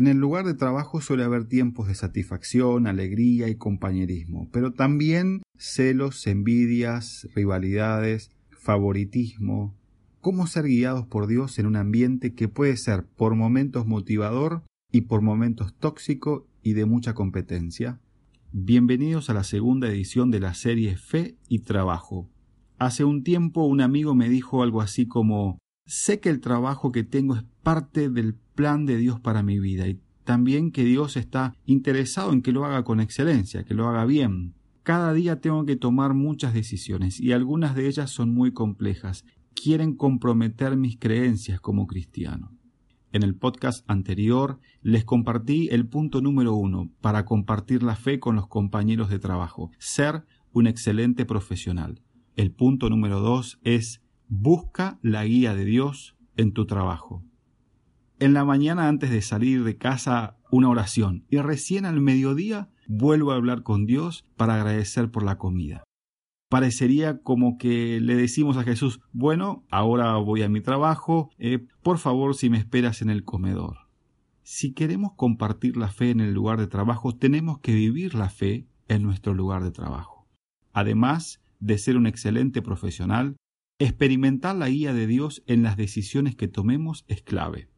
En el lugar de trabajo suele haber tiempos de satisfacción, alegría y compañerismo, pero también celos, envidias, rivalidades, favoritismo. ¿Cómo ser guiados por Dios en un ambiente que puede ser por momentos motivador y por momentos tóxico y de mucha competencia? Bienvenidos a la segunda edición de la serie Fe y Trabajo. Hace un tiempo un amigo me dijo algo así como sé que el trabajo que tengo es parte del plan de Dios para mi vida y también que Dios está interesado en que lo haga con excelencia, que lo haga bien. Cada día tengo que tomar muchas decisiones y algunas de ellas son muy complejas. Quieren comprometer mis creencias como cristiano. En el podcast anterior les compartí el punto número uno para compartir la fe con los compañeros de trabajo, ser un excelente profesional. El punto número dos es busca la guía de Dios en tu trabajo en la mañana antes de salir de casa una oración y recién al mediodía vuelvo a hablar con Dios para agradecer por la comida. Parecería como que le decimos a Jesús, bueno, ahora voy a mi trabajo, eh, por favor si me esperas en el comedor. Si queremos compartir la fe en el lugar de trabajo, tenemos que vivir la fe en nuestro lugar de trabajo. Además de ser un excelente profesional, experimentar la guía de Dios en las decisiones que tomemos es clave.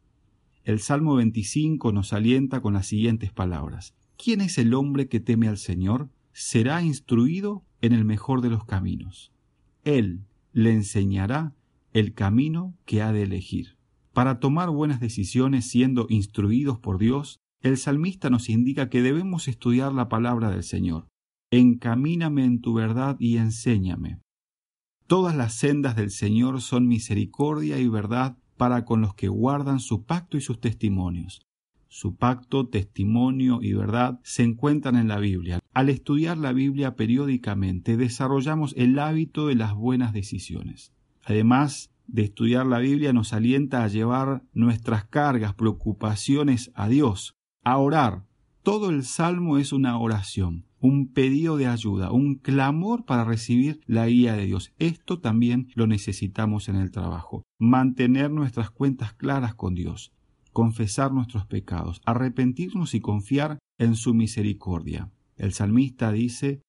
El Salmo 25 nos alienta con las siguientes palabras. ¿Quién es el hombre que teme al Señor? Será instruido en el mejor de los caminos. Él le enseñará el camino que ha de elegir. Para tomar buenas decisiones siendo instruidos por Dios, el salmista nos indica que debemos estudiar la palabra del Señor. Encamíname en tu verdad y enséñame. Todas las sendas del Señor son misericordia y verdad para con los que guardan su pacto y sus testimonios. Su pacto, testimonio y verdad se encuentran en la Biblia. Al estudiar la Biblia periódicamente desarrollamos el hábito de las buenas decisiones. Además de estudiar la Biblia nos alienta a llevar nuestras cargas, preocupaciones a Dios, a orar. Todo el salmo es una oración un pedido de ayuda, un clamor para recibir la guía de Dios. Esto también lo necesitamos en el trabajo. Mantener nuestras cuentas claras con Dios, confesar nuestros pecados, arrepentirnos y confiar en su misericordia. El salmista dice,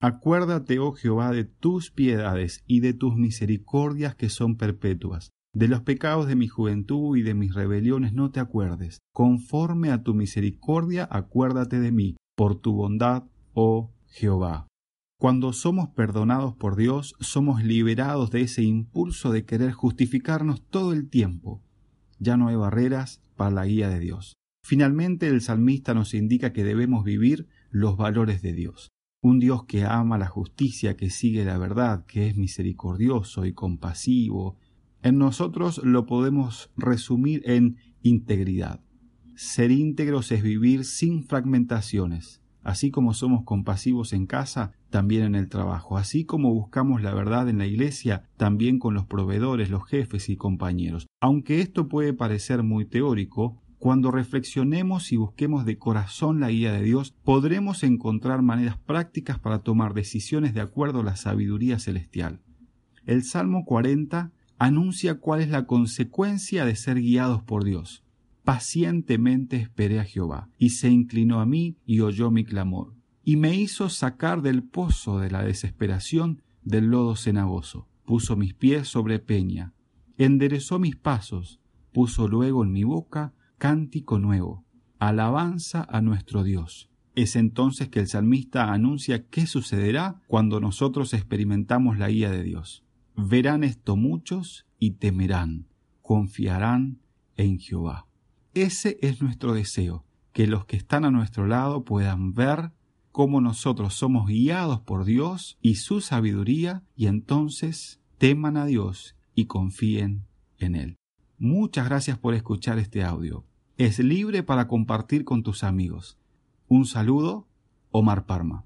Acuérdate, oh Jehová, de tus piedades y de tus misericordias que son perpetuas. De los pecados de mi juventud y de mis rebeliones no te acuerdes. Conforme a tu misericordia, acuérdate de mí. Por tu bondad, oh Jehová. Cuando somos perdonados por Dios, somos liberados de ese impulso de querer justificarnos todo el tiempo. Ya no hay barreras para la guía de Dios. Finalmente el salmista nos indica que debemos vivir los valores de Dios. Un Dios que ama la justicia, que sigue la verdad, que es misericordioso y compasivo. En nosotros lo podemos resumir en integridad. Ser íntegros es vivir sin fragmentaciones, Así como somos compasivos en casa, también en el trabajo. Así como buscamos la verdad en la iglesia, también con los proveedores, los jefes y compañeros. Aunque esto puede parecer muy teórico, cuando reflexionemos y busquemos de corazón la guía de Dios, podremos encontrar maneras prácticas para tomar decisiones de acuerdo a la sabiduría celestial. El Salmo 40 anuncia cuál es la consecuencia de ser guiados por Dios pacientemente esperé a Jehová, y se inclinó a mí y oyó mi clamor, y me hizo sacar del pozo de la desesperación del lodo cenagoso, puso mis pies sobre peña, enderezó mis pasos, puso luego en mi boca cántico nuevo, alabanza a nuestro Dios. Es entonces que el salmista anuncia qué sucederá cuando nosotros experimentamos la guía de Dios. Verán esto muchos y temerán, confiarán en Jehová. Ese es nuestro deseo, que los que están a nuestro lado puedan ver cómo nosotros somos guiados por Dios y su sabiduría y entonces teman a Dios y confíen en Él. Muchas gracias por escuchar este audio. Es libre para compartir con tus amigos. Un saludo, Omar Parma.